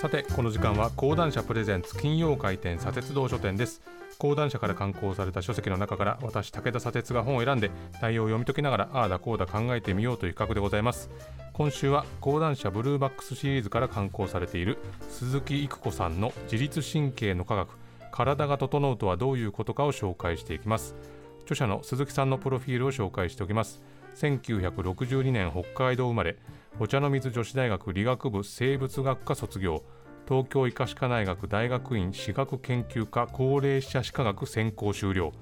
さてこの時間は講談社プレゼンツ金曜回転砂鉄道書店です。講談社から刊行された書籍の中から私武田砂鉄が本を選んで内容を読み解きながらああだこうだ考えてみようという企画でございます。今週は講談社ブルーバックスシリーズから刊行されている鈴木育子さんの自律神経の科学体が整うとはどういうことかを紹介していきます。著者の鈴木さんのプロフィールを紹介しておきます。1962年北海道生まれお茶の水女子大学理学部生物学科卒業東京医科歯科大学大学院歯学研究科高齢者歯科学専攻修了。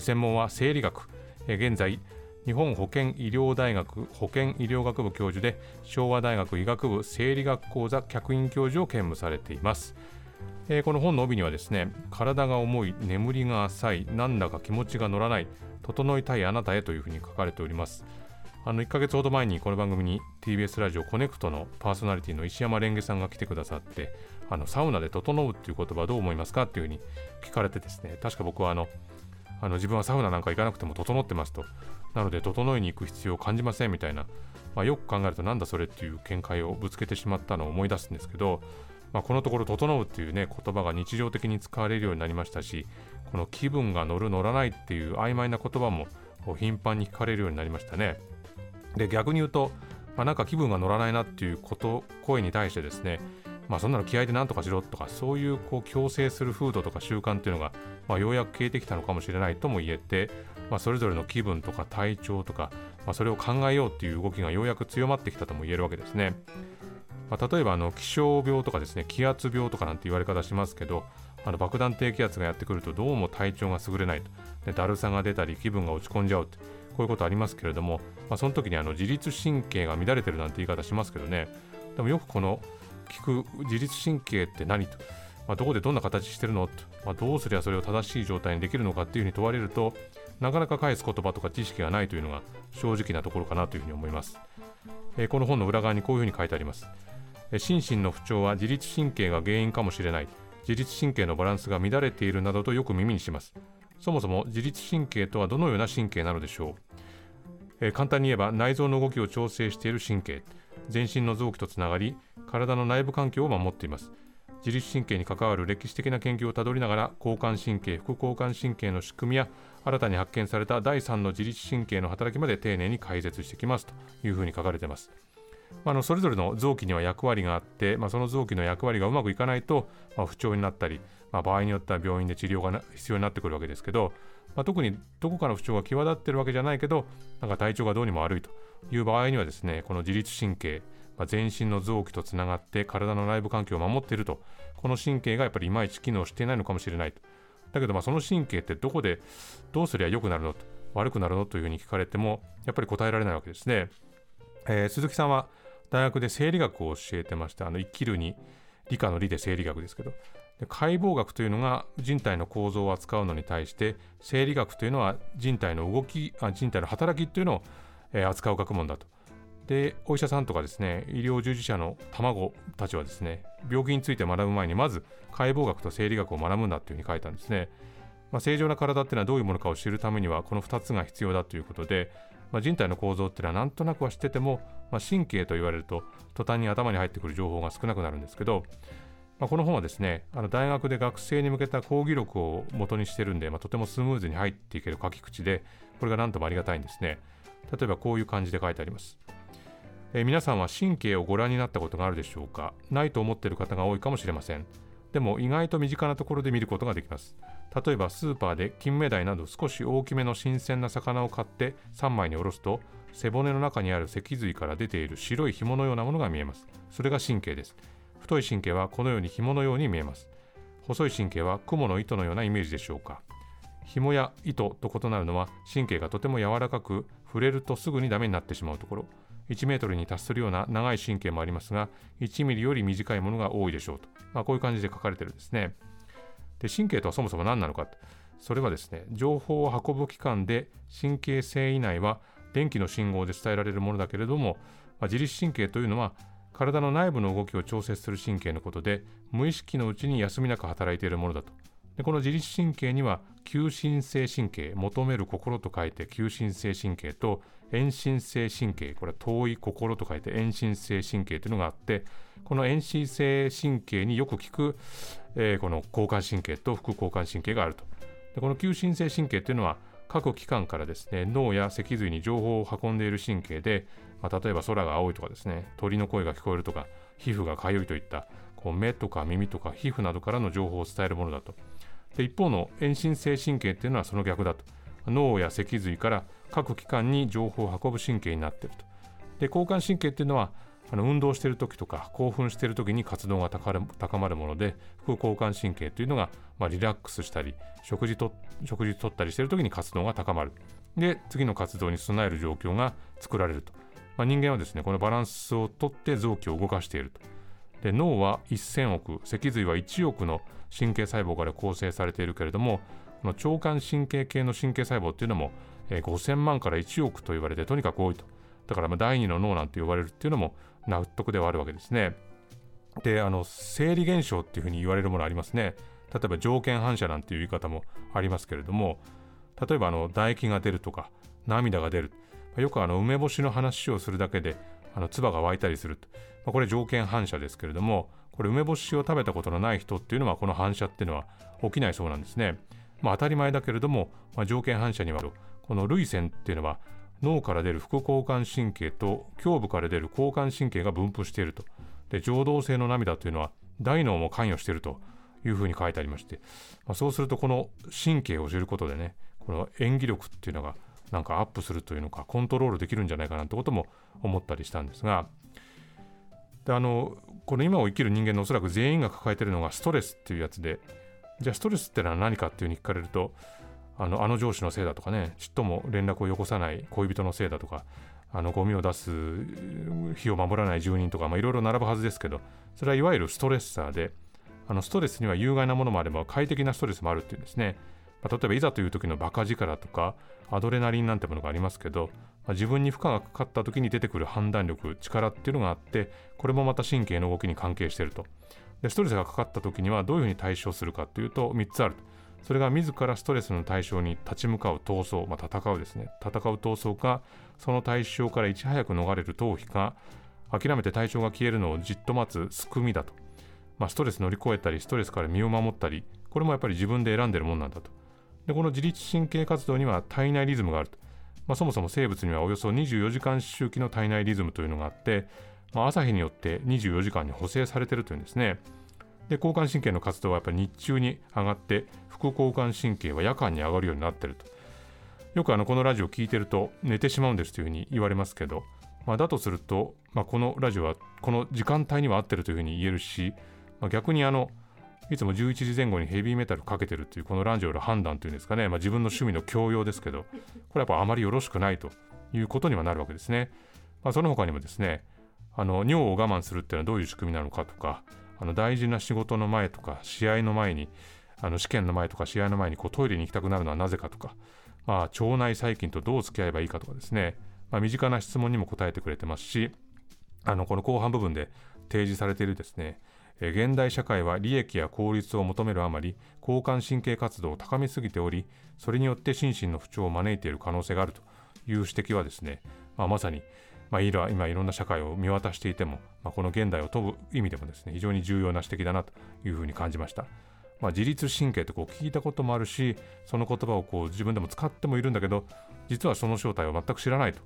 専門は生理学。現在日本保健医療大学保健医療学部教授で昭和大学医学部生理学講座客員教授を兼務されています、えー、この本の帯にはですね体が重い眠りが浅いなんだか気持ちが乗らない整いたいあなたへというふうに書かれております。あの1ヶ月ほど前にこの番組に TBS ラジオコネクトのパーソナリティの石山レンゲさんが来てくださってあのサウナで整うっていう言葉どう思いますか？っていうふうに聞かれてですね確か僕はあのあの自分はサウナなんか行かなくても整ってますと。なので整いに行く必要を感じませんみたいな、まあ、よく考えるとなんだそれっていう見解をぶつけてしまったのを思い出すんですけど、まあ、このところ整うっていうね言葉が日常的に使われるようになりましたしこの気分が乗る乗らないっていう曖昧な言葉も頻繁に聞かれるようになりましたね。で逆に言うと、まあ、なんか気分が乗らないなっていうこと声に対してですねまあそんなの気合で何とかしろとかそういうこう強制する風土とか習慣っていうのが、まあ、ようやく消えてきたのかもしれないとも言えて、まあ、それぞれの気分とか体調とか、まあ、それを考えようっていう動きがようやく強まってきたとも言えるわけですね。まあ、例えばあの気象病とかですね気圧病とかなんて言われ方しますけどあの爆弾低気圧がやってくるとどうも体調が優れないと。でだるさが出たり気分が落ち込んじゃうってこういうことありますけれども、まあ、その時にあの自律神経が乱れてるなんて言い方しますけどね。でもよくこの聞く自律神経って何と、まあ、どこでどんな形してるのと、まあ、どうすりゃそれを正しい状態にできるのかっていうふうに問われるとなかなか返す言葉とか知識がないというのが正直なところかなというふうに思います、えー、この本の裏側にこういうふうに書いてあります、心身の不調は自律神経が原因かもしれない。自律神経のバランスが乱れているなどとよく耳にします。そもそも自律神経とはどのような神経なのでしょう。えー、簡単に言えば内臓の動きを調整している神経。全身の臓器とつながり体の内部環境を守っています。自律神経に関わる歴史的な研究をたどりながら交感神経副交感神経の仕組みや新たに発見された第3の自律神経の働きまで丁寧に解説してきますというふうに書かれています。あ、のそれぞれの臓器には役割があって、まあ、その臓器の役割がうまくいかないと、まあ、不調になったり、まあ、場合によっては病院で治療が必要になってくるわけですけど、まあ、特にどこかの不調が際立ってるわけじゃないけどなんか体調がどうにも悪いという場合にはですねこの自律神経、まあ、全身の臓器とつながって体の内部環境を守っているとこの神経がやっぱりいまいち機能していないのかもしれないと。だけどまあその神経ってどこでどうすりゃ良くなるのと悪くなるのというふうに聞かれてもやっぱり答えられないわけですね、えー、鈴木さんは大学で生理学を教えてましてあの生きるに理科の理で生理学ですけどで解剖学というのが人体の構造を扱うのに対して生理学というのは人体の動きあ人体の働きというのを、えー、扱う学問だと。でお医者さんとかですね医療従事者の卵たちはですね病気について学ぶ前にまず解剖学と生理学を学ぶんだというふうに書いたんですね、まあ、正常な体っていうのはどういうものかを知るためにはこの2つが必要だということで、まあ、人体の構造っていうのはなんとなくは知ってても、まあ、神経と言われると途端に頭に入ってくる情報が少なくなるんですけどまあ、この本はですねあの大学で学生に向けた講義録を元にしてるんで、まあ、とてもスムーズに入っていける書き口でこれが何ともありがたいんですね。例えばこういう感じで書いてあります、えー、皆さんは神経をご覧になったことがあるでしょうか？ないと思っている方が多いかもしれません。でも意外と身近なところで見ることができます。例えばスーパーで金目鯛など少し大きめの新鮮な魚を買って3枚におろすと背骨の中にある脊髄から出ている白い紐のようなものが見えます。それが神経です。太い神経はこのように紐のように見えます。細い神経は雲の糸のようなイメージでしょうか。紐や糸と異なるのは神経がとても柔らかく触れるとすぐにダメになってしまうところ。1メートルに達するような長い神経もありますが1ミリより短いものが多いでしょうと、まあ、こういう感じで書かれてるんですね。で神経とはそもそも何なのか。それはですね情報を運ぶ器官で神経性以内は電気の信号で伝えられるものだけれども、まあ、自律神経というのは体の内部の動きを調節する神経のことで無意識のうちに休みなく働いているものだと。でこの自律神経には求心性神経求める心と書いて求心性神経と遠心性神経これは遠い心と書いて遠心性神経というのがあってこの遠心性神経によく効く、えー、この交感神経と副交感神経があると。でこの急心性神経というのは各機関からですね脳や脊髄に情報を運んでいる神経で、まあ、例えば空が青いとかですね鳥の声が聞こえるとか皮膚がかゆいといったこう目とか耳とか皮膚などからの情報を伝えるものだと。で一方の遠心性神経っていうのはその逆だと。脳や脊髄から各機関に情報を運ぶ神経になっていると。で交感神経っていうのはあの運動している時とか興奮している時に活動が高まるもので副交感神経というのが、まあ、リラックスしたり食事と食事とったりしている時に活動が高まる。で次の活動に備える状況が作られると、まあ、人間はですねこのバランスをとって臓器を動かしていると。で脳は1000億脊髄は1億の神経細胞から構成されているけれどもこの腸管神経系の神経細胞っていうのも、えー、5000万から1億と言われてとにかく多いと。だからま第二の脳なんて呼ばれるっていうのも納得ではあるわけですね。であの生理現象っていうふうに言われるものありますね。例えば条件反射なんていう言い方もありますけれども例えばあの唾液が出るとか涙が出る。よくあの梅干しの話をするだけであの唾が湧いたりすると、まあ、これ条件反射ですけれどもこれ梅干しを食べたことのない人っていうのはこの反射っていうのは起きないそうなんですね。まあ、当たり前だけれども、まあ、条件反射にはこの涙腺っていうのは脳から出る副交感神経と胸部から出る交感神経が分布していると。で情動性の涙というのは大脳も関与しているというふうに書いてありまして、まあ、そうするとこの神経を知ることでねこの演技力っていうのがなんかアップするというのかコントロールできるんじゃないかなってことも思ったりしたんですがであのこの今を生きる人間のおそらく全員が抱えているのがストレスっていうやつでじゃあストレスってのは何かっていうふうに聞かれるとあのあの上司のせいだとかねちっとも連絡をよこさない恋人のせいだとかあのゴミを出す日を守らない住人とかいろいろ並ぶはずですけどそれはいわゆるストレッサーであのストレスには有害なものもあれば快適なストレスもあるっていうんですね、まあ、例えばいざという時のバカ力とかアドレナリンなんてものがありますけど、まあ、自分に負荷がかかった時に出てくる判断力力っていうのがあってこれもまた神経の動きに関係していると。でストレスがかかった時にはどういうふうに対処するかというと3つあるそれが自らストレスの対象に立ち向かう闘争、まあ、戦うですね。戦う闘争かその対象からいち早く逃れる逃避か諦めて対象が消えるのをじっと待つすくみだと、まあ、ストレス乗り越えたりストレスから身を守ったりこれもやっぱり自分で選んでるもんなんだと。でこの自律神経活動には体内リズムがあると、まあ、そもそも生物にはおよそ24時間周期の体内リズムというのがあってまあ、朝日によって24時間に補正されているというんですね。で交感神経の活動はやっぱり日中に上がって副交感神経は夜間に上がるようになっていると。よくあのこのラジオを聞いてると寝てしまうんですというふうに言われますけど、まあ、だとすると、まあ、このラジオはこの時間帯には合ってるというふうに言えるし、まあ、逆にあのいつも11時前後にヘビーメタルかけてるというこのランジオの判断というんですかね、まあ、自分の趣味の強要ですけどこれはやっぱあまりよろしくないということにはなるわけですね。まあ、その他にもですねあの尿を我慢するっていうのはどういう仕組みなのかとかあの大事な仕事の前とか試合の前にあの試験の前とか試合の前にこうトイレに行きたくなるのはなぜかとか、まあ、腸内細菌とどう付き合えばいいかとかですね、まあ、身近な質問にも答えてくれてますしあのこの後半部分で提示されているですね現代社会は利益や効率を求めるあまり交感神経活動を高めすぎておりそれによって心身の不調を招いている可能性があるという指摘はですね、まあ、まさにまあ、今いろんな社会を見渡していても、まあ、この現代を問う意味でもですね非常に重要な指摘だなというふうに感じました。まあ、自律神経ってこう聞いたこともあるしその言葉をこう自分でも使ってもいるんだけど実はその正体を全く知らないと、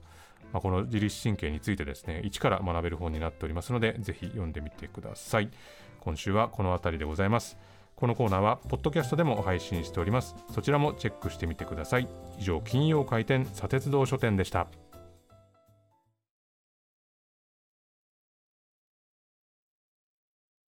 まあ、この自律神経についてですね一から学べる本になっておりますのでぜひ読んでみてください。今週はこの辺りでございます。このコーナーはポッドキャストでも配信しております。そちらもチェックしてみてください。以上金曜開店砂鉄道書店でした。